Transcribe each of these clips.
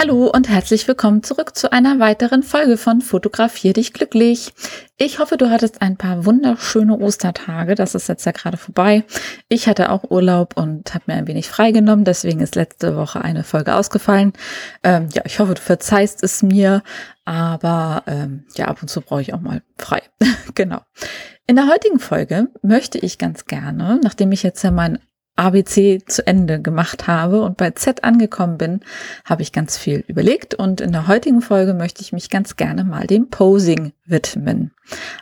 Hallo und herzlich willkommen zurück zu einer weiteren Folge von Fotografier dich glücklich. Ich hoffe, du hattest ein paar wunderschöne Ostertage. Das ist jetzt ja gerade vorbei. Ich hatte auch Urlaub und habe mir ein wenig freigenommen. Deswegen ist letzte Woche eine Folge ausgefallen. Ähm, ja, ich hoffe, du verzeihst es mir. Aber ähm, ja, ab und zu brauche ich auch mal frei. genau. In der heutigen Folge möchte ich ganz gerne, nachdem ich jetzt ja mein ABC zu Ende gemacht habe und bei Z angekommen bin, habe ich ganz viel überlegt und in der heutigen Folge möchte ich mich ganz gerne mal dem Posing widmen.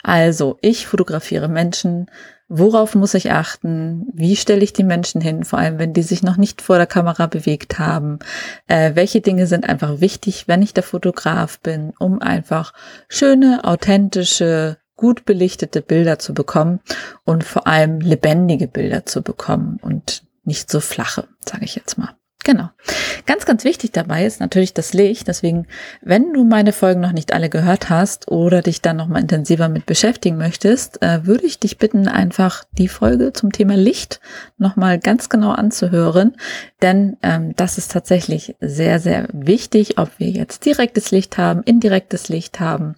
Also, ich fotografiere Menschen. Worauf muss ich achten? Wie stelle ich die Menschen hin? Vor allem, wenn die sich noch nicht vor der Kamera bewegt haben. Äh, welche Dinge sind einfach wichtig, wenn ich der Fotograf bin, um einfach schöne, authentische, gut belichtete Bilder zu bekommen und vor allem lebendige Bilder zu bekommen und nicht so flache, sage ich jetzt mal. Genau. Ganz, ganz wichtig dabei ist natürlich das Licht. Deswegen, wenn du meine Folgen noch nicht alle gehört hast oder dich dann noch mal intensiver mit beschäftigen möchtest, äh, würde ich dich bitten, einfach die Folge zum Thema Licht noch mal ganz genau anzuhören, denn ähm, das ist tatsächlich sehr, sehr wichtig, ob wir jetzt direktes Licht haben, indirektes Licht haben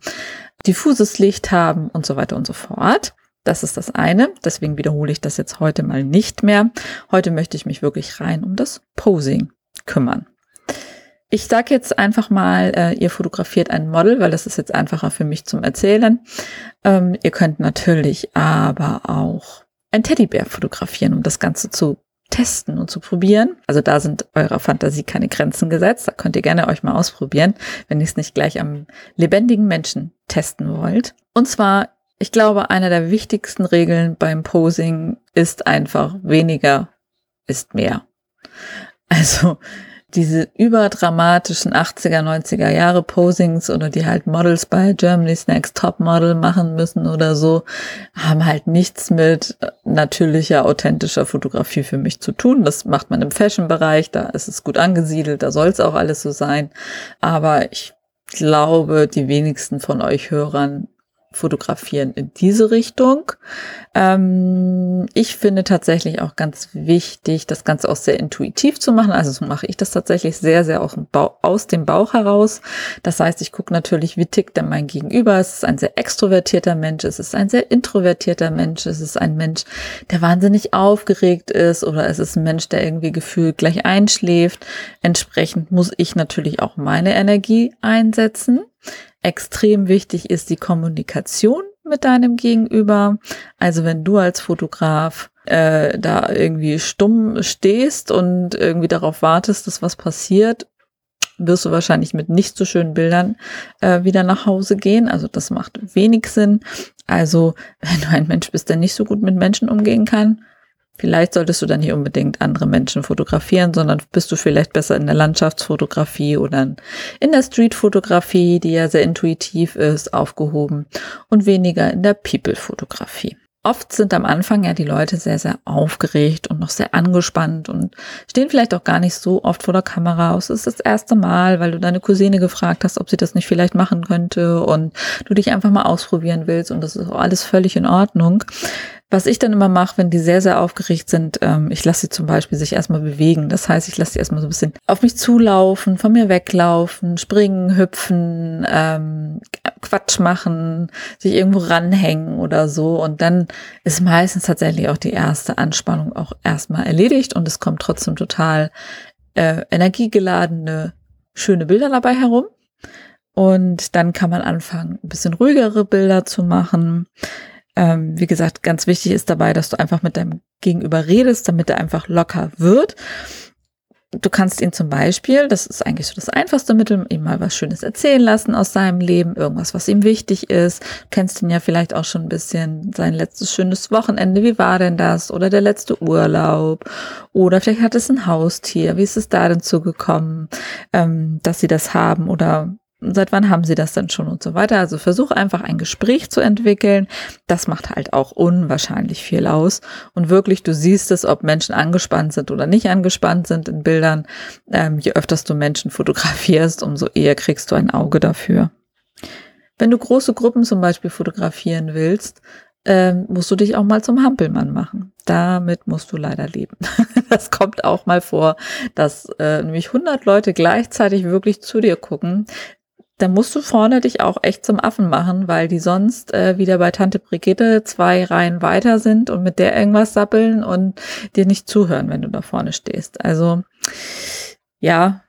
diffuses Licht haben und so weiter und so fort. Das ist das eine. Deswegen wiederhole ich das jetzt heute mal nicht mehr. Heute möchte ich mich wirklich rein um das Posing kümmern. Ich sage jetzt einfach mal, äh, ihr fotografiert ein Model, weil das ist jetzt einfacher für mich zum Erzählen. Ähm, ihr könnt natürlich aber auch ein Teddybär fotografieren, um das Ganze zu testen und zu probieren. Also da sind eurer Fantasie keine Grenzen gesetzt. Da könnt ihr gerne euch mal ausprobieren, wenn ihr es nicht gleich am lebendigen Menschen testen wollt. Und zwar, ich glaube, eine der wichtigsten Regeln beim Posing ist einfach weniger ist mehr. Also diese überdramatischen 80er, 90er Jahre Posings oder die halt Models bei Germany's Next Top Model machen müssen oder so, haben halt nichts mit natürlicher, authentischer Fotografie für mich zu tun. Das macht man im Fashion-Bereich, da ist es gut angesiedelt, da soll es auch alles so sein. Aber ich glaube, die wenigsten von euch Hörern fotografieren in diese Richtung. Ähm, ich finde tatsächlich auch ganz wichtig, das Ganze auch sehr intuitiv zu machen. Also so mache ich das tatsächlich sehr, sehr Bauch, aus dem Bauch heraus. Das heißt, ich gucke natürlich, wie tickt denn mein Gegenüber. Es ist ein sehr extrovertierter Mensch, es ist ein sehr introvertierter Mensch, es ist ein Mensch, der wahnsinnig aufgeregt ist oder es ist ein Mensch, der irgendwie gefühlt gleich einschläft. Entsprechend muss ich natürlich auch meine Energie einsetzen. Extrem wichtig ist die Kommunikation mit deinem Gegenüber. Also wenn du als Fotograf äh, da irgendwie stumm stehst und irgendwie darauf wartest, dass was passiert, wirst du wahrscheinlich mit nicht so schönen Bildern äh, wieder nach Hause gehen. Also das macht wenig Sinn. Also wenn du ein Mensch bist, der nicht so gut mit Menschen umgehen kann, Vielleicht solltest du dann nicht unbedingt andere Menschen fotografieren, sondern bist du vielleicht besser in der Landschaftsfotografie oder in der Streetfotografie, die ja sehr intuitiv ist, aufgehoben und weniger in der People-Fotografie. Oft sind am Anfang ja die Leute sehr, sehr aufgeregt und noch sehr angespannt und stehen vielleicht auch gar nicht so oft vor der Kamera. Es ist das erste Mal, weil du deine Cousine gefragt hast, ob sie das nicht vielleicht machen könnte und du dich einfach mal ausprobieren willst und das ist auch alles völlig in Ordnung. Was ich dann immer mache, wenn die sehr, sehr aufgeregt sind, ähm, ich lasse sie zum Beispiel sich erstmal bewegen. Das heißt, ich lasse sie erstmal so ein bisschen auf mich zulaufen, von mir weglaufen, springen, hüpfen, ähm, Quatsch machen, sich irgendwo ranhängen oder so. Und dann ist meistens tatsächlich auch die erste Anspannung auch erstmal erledigt und es kommt trotzdem total äh, energiegeladene, schöne Bilder dabei herum. Und dann kann man anfangen, ein bisschen ruhigere Bilder zu machen. Ähm, wie gesagt, ganz wichtig ist dabei, dass du einfach mit deinem Gegenüber redest, damit er einfach locker wird. Du kannst ihn zum Beispiel, das ist eigentlich so das einfachste Mittel, ihm mal was Schönes erzählen lassen aus seinem Leben, irgendwas, was ihm wichtig ist. Du kennst ihn ja vielleicht auch schon ein bisschen, sein letztes schönes Wochenende, wie war denn das? Oder der letzte Urlaub? Oder vielleicht hat es ein Haustier, wie ist es da denn zugekommen, ähm, dass sie das haben? Oder seit wann haben sie das denn schon und so weiter. Also versuch einfach ein Gespräch zu entwickeln. Das macht halt auch unwahrscheinlich viel aus. Und wirklich, du siehst es, ob Menschen angespannt sind oder nicht angespannt sind in Bildern. Ähm, je öfters du Menschen fotografierst, umso eher kriegst du ein Auge dafür. Wenn du große Gruppen zum Beispiel fotografieren willst, ähm, musst du dich auch mal zum Hampelmann machen. Damit musst du leider leben. das kommt auch mal vor, dass äh, nämlich 100 Leute gleichzeitig wirklich zu dir gucken. Da musst du vorne dich auch echt zum Affen machen, weil die sonst äh, wieder bei Tante Brigitte zwei Reihen weiter sind und mit der irgendwas sappeln und dir nicht zuhören, wenn du da vorne stehst. Also ja,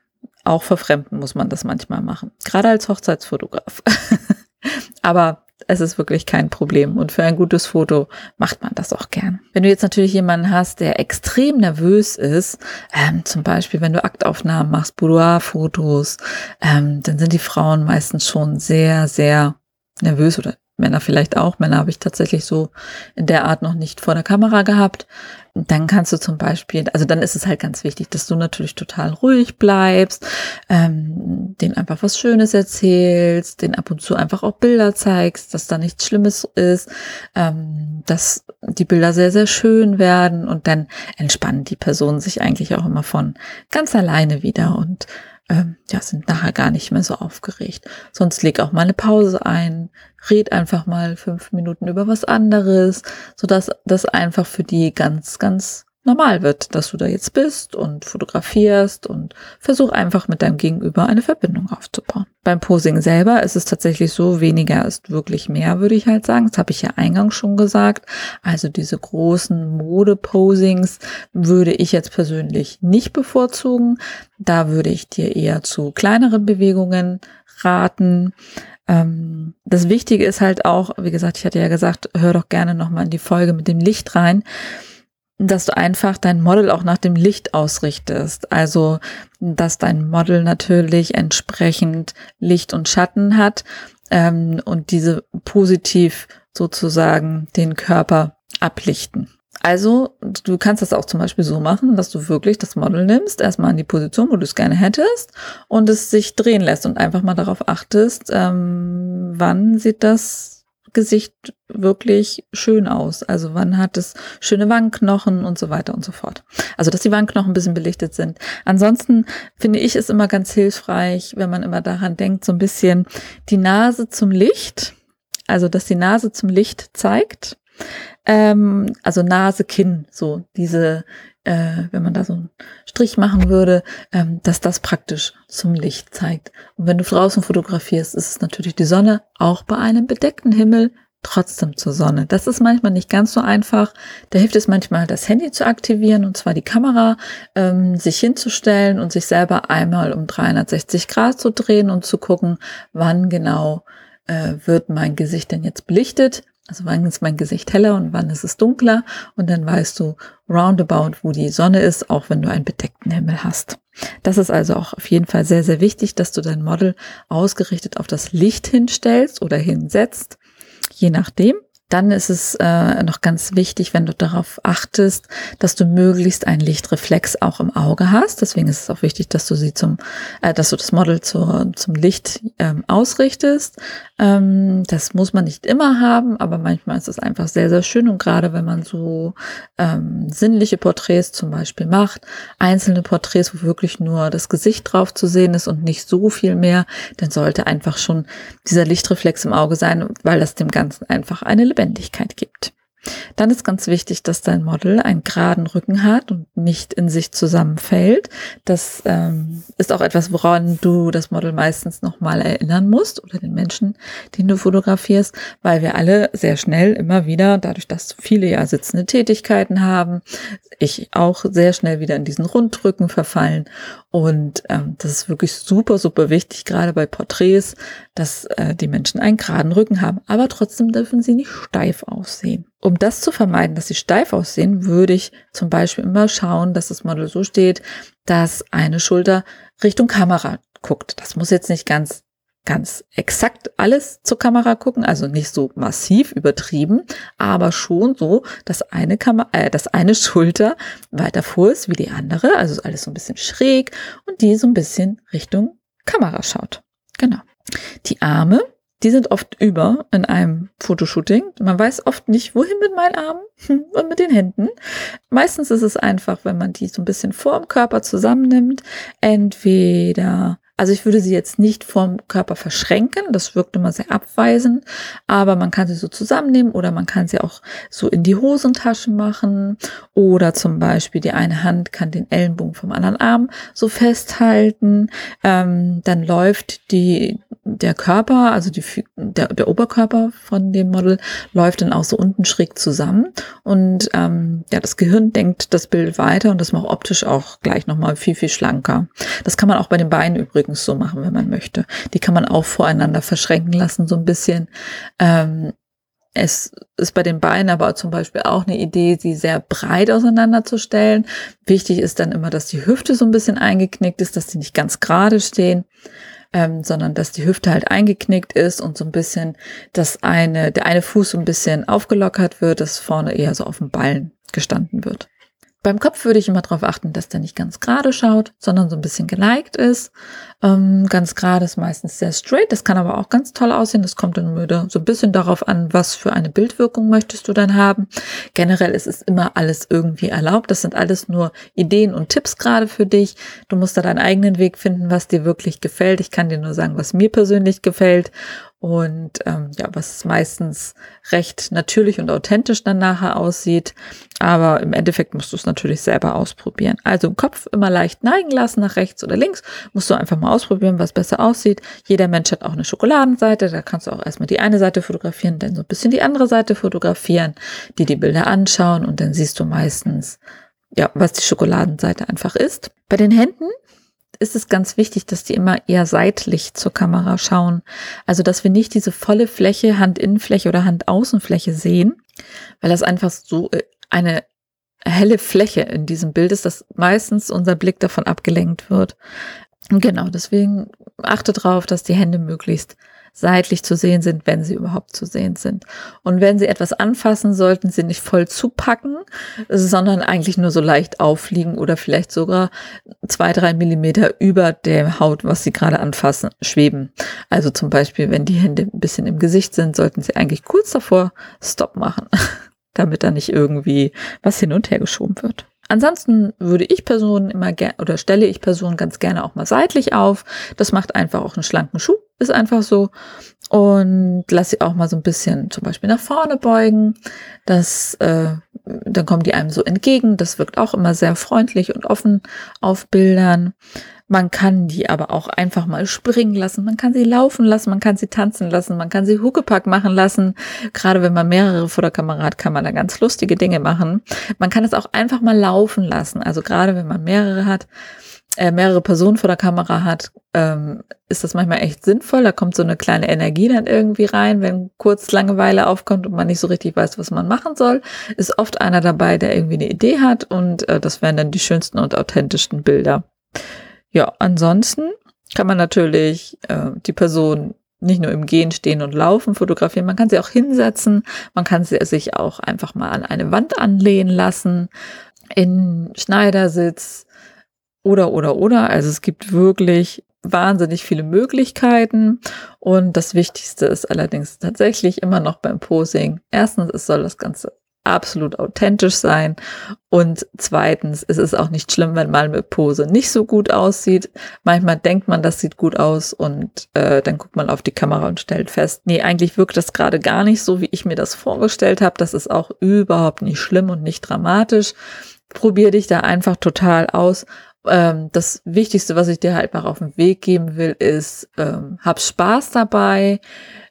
auch verfremden muss man das manchmal machen. Gerade als Hochzeitsfotograf. Aber es ist wirklich kein Problem. Und für ein gutes Foto macht man das auch gern. Wenn du jetzt natürlich jemanden hast, der extrem nervös ist, ähm, zum Beispiel wenn du Aktaufnahmen machst, Boudoir-Fotos, ähm, dann sind die Frauen meistens schon sehr, sehr nervös oder Männer vielleicht auch. Männer habe ich tatsächlich so in der Art noch nicht vor der Kamera gehabt. Dann kannst du zum Beispiel, also dann ist es halt ganz wichtig, dass du natürlich total ruhig bleibst, ähm, den einfach was Schönes erzählst, den ab und zu einfach auch Bilder zeigst, dass da nichts Schlimmes ist, ähm, dass die Bilder sehr, sehr schön werden und dann entspannen die Personen sich eigentlich auch immer von ganz alleine wieder und ähm, ja, sind nachher gar nicht mehr so aufgeregt. Sonst leg auch mal eine Pause ein, red einfach mal fünf Minuten über was anderes, so dass das einfach für die ganz, ganz normal wird, dass du da jetzt bist und fotografierst und versuch einfach mit deinem Gegenüber eine Verbindung aufzubauen. Beim Posing selber ist es tatsächlich so, weniger ist wirklich mehr, würde ich halt sagen. Das habe ich ja eingangs schon gesagt. Also diese großen Mode-Posings würde ich jetzt persönlich nicht bevorzugen. Da würde ich dir eher zu kleineren Bewegungen raten. Ähm, das Wichtige ist halt auch, wie gesagt, ich hatte ja gesagt, hör doch gerne nochmal in die Folge mit dem Licht rein dass du einfach dein Model auch nach dem Licht ausrichtest. Also, dass dein Model natürlich entsprechend Licht und Schatten hat ähm, und diese positiv sozusagen den Körper ablichten. Also, du kannst das auch zum Beispiel so machen, dass du wirklich das Model nimmst, erstmal in die Position, wo du es gerne hättest, und es sich drehen lässt und einfach mal darauf achtest, ähm, wann sieht das Gesicht wirklich schön aus? Also wann hat es schöne Wangenknochen und so weiter und so fort. Also dass die Wangenknochen ein bisschen belichtet sind. Ansonsten finde ich es immer ganz hilfreich, wenn man immer daran denkt, so ein bisschen die Nase zum Licht. Also dass die Nase zum Licht zeigt. Ähm, also Nase, Kinn, so diese, äh, wenn man da so einen Strich machen würde, ähm, dass das praktisch zum Licht zeigt. Und wenn du draußen fotografierst, ist es natürlich die Sonne, auch bei einem bedeckten Himmel trotzdem zur Sonne. Das ist manchmal nicht ganz so einfach. Da hilft es manchmal, das Handy zu aktivieren und zwar die Kamera, ähm, sich hinzustellen und sich selber einmal um 360 Grad zu drehen und zu gucken, wann genau äh, wird mein Gesicht denn jetzt belichtet. Also wann ist mein Gesicht heller und wann ist es dunkler und dann weißt du roundabout, wo die Sonne ist, auch wenn du einen bedeckten Himmel hast. Das ist also auch auf jeden Fall sehr, sehr wichtig, dass du dein Model ausgerichtet auf das Licht hinstellst oder hinsetzt, je nachdem. Dann ist es äh, noch ganz wichtig, wenn du darauf achtest, dass du möglichst einen Lichtreflex auch im Auge hast. Deswegen ist es auch wichtig, dass du sie zum, äh, dass du das Model zur, zum Licht ähm, ausrichtest. Ähm, das muss man nicht immer haben, aber manchmal ist es einfach sehr, sehr schön. Und gerade wenn man so ähm, sinnliche Porträts zum Beispiel macht, einzelne Porträts, wo wirklich nur das Gesicht drauf zu sehen ist und nicht so viel mehr, dann sollte einfach schon dieser Lichtreflex im Auge sein, weil das dem Ganzen einfach eine Lebendigkeit gibt. Dann ist ganz wichtig, dass dein Model einen geraden Rücken hat und nicht in sich zusammenfällt. Das ähm, ist auch etwas, woran du das Model meistens nochmal erinnern musst oder den Menschen, den du fotografierst, weil wir alle sehr schnell immer wieder, dadurch, dass viele ja sitzende Tätigkeiten haben, ich auch sehr schnell wieder in diesen Rundrücken verfallen. Und ähm, das ist wirklich super, super wichtig, gerade bei Porträts, dass äh, die Menschen einen geraden Rücken haben. Aber trotzdem dürfen sie nicht steif aussehen. Um das zu vermeiden, dass sie steif aussehen, würde ich zum Beispiel immer schauen, dass das Model so steht, dass eine Schulter Richtung Kamera guckt. Das muss jetzt nicht ganz ganz exakt alles zur Kamera gucken, also nicht so massiv übertrieben, aber schon so, dass eine Kamera, äh, dass eine Schulter weiter vor ist wie die andere, also alles so ein bisschen schräg und die so ein bisschen Richtung Kamera schaut. Genau. Die Arme, die sind oft über in einem Fotoshooting. Man weiß oft nicht, wohin mit meinen Armen und mit den Händen. Meistens ist es einfach, wenn man die so ein bisschen vor dem Körper zusammennimmt, entweder also ich würde sie jetzt nicht vorm Körper verschränken, das wirkt immer sehr abweisend, aber man kann sie so zusammennehmen oder man kann sie auch so in die Hosentaschen machen oder zum Beispiel die eine Hand kann den Ellenbogen vom anderen Arm so festhalten. Ähm, dann läuft die der Körper, also die, der, der Oberkörper von dem Model läuft dann auch so unten schräg zusammen und ähm, ja, das Gehirn denkt das Bild weiter und das macht optisch auch gleich nochmal viel, viel schlanker. Das kann man auch bei den Beinen übrigens so machen, wenn man möchte. Die kann man auch voreinander verschränken lassen, so ein bisschen. Ähm, es ist bei den Beinen aber zum Beispiel auch eine Idee, sie sehr breit auseinanderzustellen. Wichtig ist dann immer, dass die Hüfte so ein bisschen eingeknickt ist, dass sie nicht ganz gerade stehen ähm, sondern dass die Hüfte halt eingeknickt ist und so ein bisschen, dass eine, der eine Fuß so ein bisschen aufgelockert wird, dass vorne eher so auf dem Ballen gestanden wird. Beim Kopf würde ich immer darauf achten, dass der nicht ganz gerade schaut, sondern so ein bisschen geneigt ist. Ähm, ganz gerade ist meistens sehr straight. Das kann aber auch ganz toll aussehen. Das kommt dann wieder so ein bisschen darauf an, was für eine Bildwirkung möchtest du dann haben. Generell ist es immer alles irgendwie erlaubt. Das sind alles nur Ideen und Tipps gerade für dich. Du musst da deinen eigenen Weg finden, was dir wirklich gefällt. Ich kann dir nur sagen, was mir persönlich gefällt und ähm, ja, was meistens recht natürlich und authentisch dann nachher aussieht. Aber im Endeffekt musst du es natürlich selber ausprobieren. Also im Kopf immer leicht neigen lassen nach rechts oder links. Musst du einfach mal ausprobieren, was besser aussieht. Jeder Mensch hat auch eine Schokoladenseite. Da kannst du auch erstmal die eine Seite fotografieren, dann so ein bisschen die andere Seite fotografieren, die die Bilder anschauen und dann siehst du meistens, ja, was die Schokoladenseite einfach ist. Bei den Händen ist es ganz wichtig, dass die immer eher seitlich zur Kamera schauen. Also, dass wir nicht diese volle Fläche, Handinnenfläche oder Handaußenfläche sehen, weil das einfach so äh, eine helle Fläche in diesem Bild ist, dass meistens unser Blick davon abgelenkt wird. Genau, deswegen achte darauf, dass die Hände möglichst seitlich zu sehen sind, wenn sie überhaupt zu sehen sind. Und wenn sie etwas anfassen, sollten sie nicht voll zupacken, sondern eigentlich nur so leicht aufliegen oder vielleicht sogar zwei, drei Millimeter über der Haut, was sie gerade anfassen, schweben. Also zum Beispiel, wenn die Hände ein bisschen im Gesicht sind, sollten sie eigentlich kurz davor Stop machen, damit da nicht irgendwie was hin und her geschoben wird. Ansonsten würde ich Personen immer gerne oder stelle ich Personen ganz gerne auch mal seitlich auf. Das macht einfach auch einen schlanken Schuh, ist einfach so. Und lass sie auch mal so ein bisschen zum Beispiel nach vorne beugen. Das, äh, dann kommen die einem so entgegen. Das wirkt auch immer sehr freundlich und offen auf Bildern. Man kann die aber auch einfach mal springen lassen. Man kann sie laufen lassen, man kann sie tanzen lassen, man kann sie Huckepack machen lassen. Gerade wenn man mehrere vor der Kamera hat, kann man da ganz lustige Dinge machen. Man kann es auch einfach mal laufen lassen. Also gerade wenn man mehrere hat, äh, mehrere Personen vor der Kamera hat, ähm, ist das manchmal echt sinnvoll. Da kommt so eine kleine Energie dann irgendwie rein, wenn kurz Langeweile aufkommt und man nicht so richtig weiß, was man machen soll. Ist oft einer dabei, der irgendwie eine Idee hat und äh, das wären dann die schönsten und authentischsten Bilder. Ja, ansonsten kann man natürlich äh, die Person nicht nur im Gehen, Stehen und Laufen fotografieren, man kann sie auch hinsetzen, man kann sie sich auch einfach mal an eine Wand anlehnen lassen, in Schneidersitz oder, oder, oder. Also es gibt wirklich wahnsinnig viele Möglichkeiten. Und das Wichtigste ist allerdings tatsächlich immer noch beim Posing. Erstens, es soll das Ganze absolut authentisch sein. Und zweitens, es ist auch nicht schlimm, wenn mal eine Pose nicht so gut aussieht. Manchmal denkt man, das sieht gut aus und äh, dann guckt man auf die Kamera und stellt fest, nee, eigentlich wirkt das gerade gar nicht so, wie ich mir das vorgestellt habe. Das ist auch überhaupt nicht schlimm und nicht dramatisch. Probier dich da einfach total aus. Ähm, das Wichtigste, was ich dir halt noch auf den Weg geben will, ist, ähm, hab Spaß dabei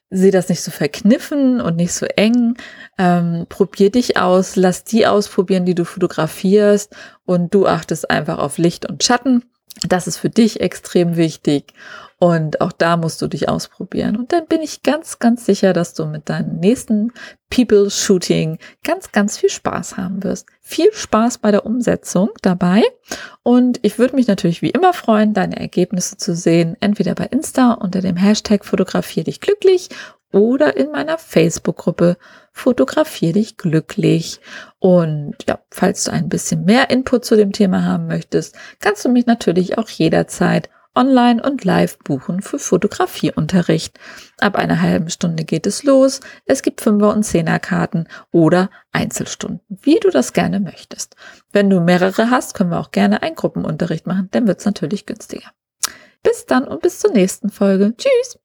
sehe das nicht so verkniffen und nicht so eng. Ähm, probier dich aus, lass die ausprobieren, die du fotografierst und du achtest einfach auf Licht und Schatten. Das ist für dich extrem wichtig und auch da musst du dich ausprobieren. Und dann bin ich ganz, ganz sicher, dass du mit deinem nächsten People Shooting ganz, ganz viel Spaß haben wirst. Viel Spaß bei der Umsetzung dabei. Und ich würde mich natürlich wie immer freuen, deine Ergebnisse zu sehen, entweder bei Insta unter dem Hashtag Fotografier dich glücklich oder in meiner Facebook-Gruppe Fotografier dich glücklich. Und ja, falls du ein bisschen mehr Input zu dem Thema haben möchtest, kannst du mich natürlich auch jederzeit online und live buchen für Fotografieunterricht. Ab einer halben Stunde geht es los. Es gibt Fünfer- und Zehnerkarten oder Einzelstunden, wie du das gerne möchtest. Wenn du mehrere hast, können wir auch gerne einen Gruppenunterricht machen, dann wird es natürlich günstiger. Bis dann und bis zur nächsten Folge. Tschüss!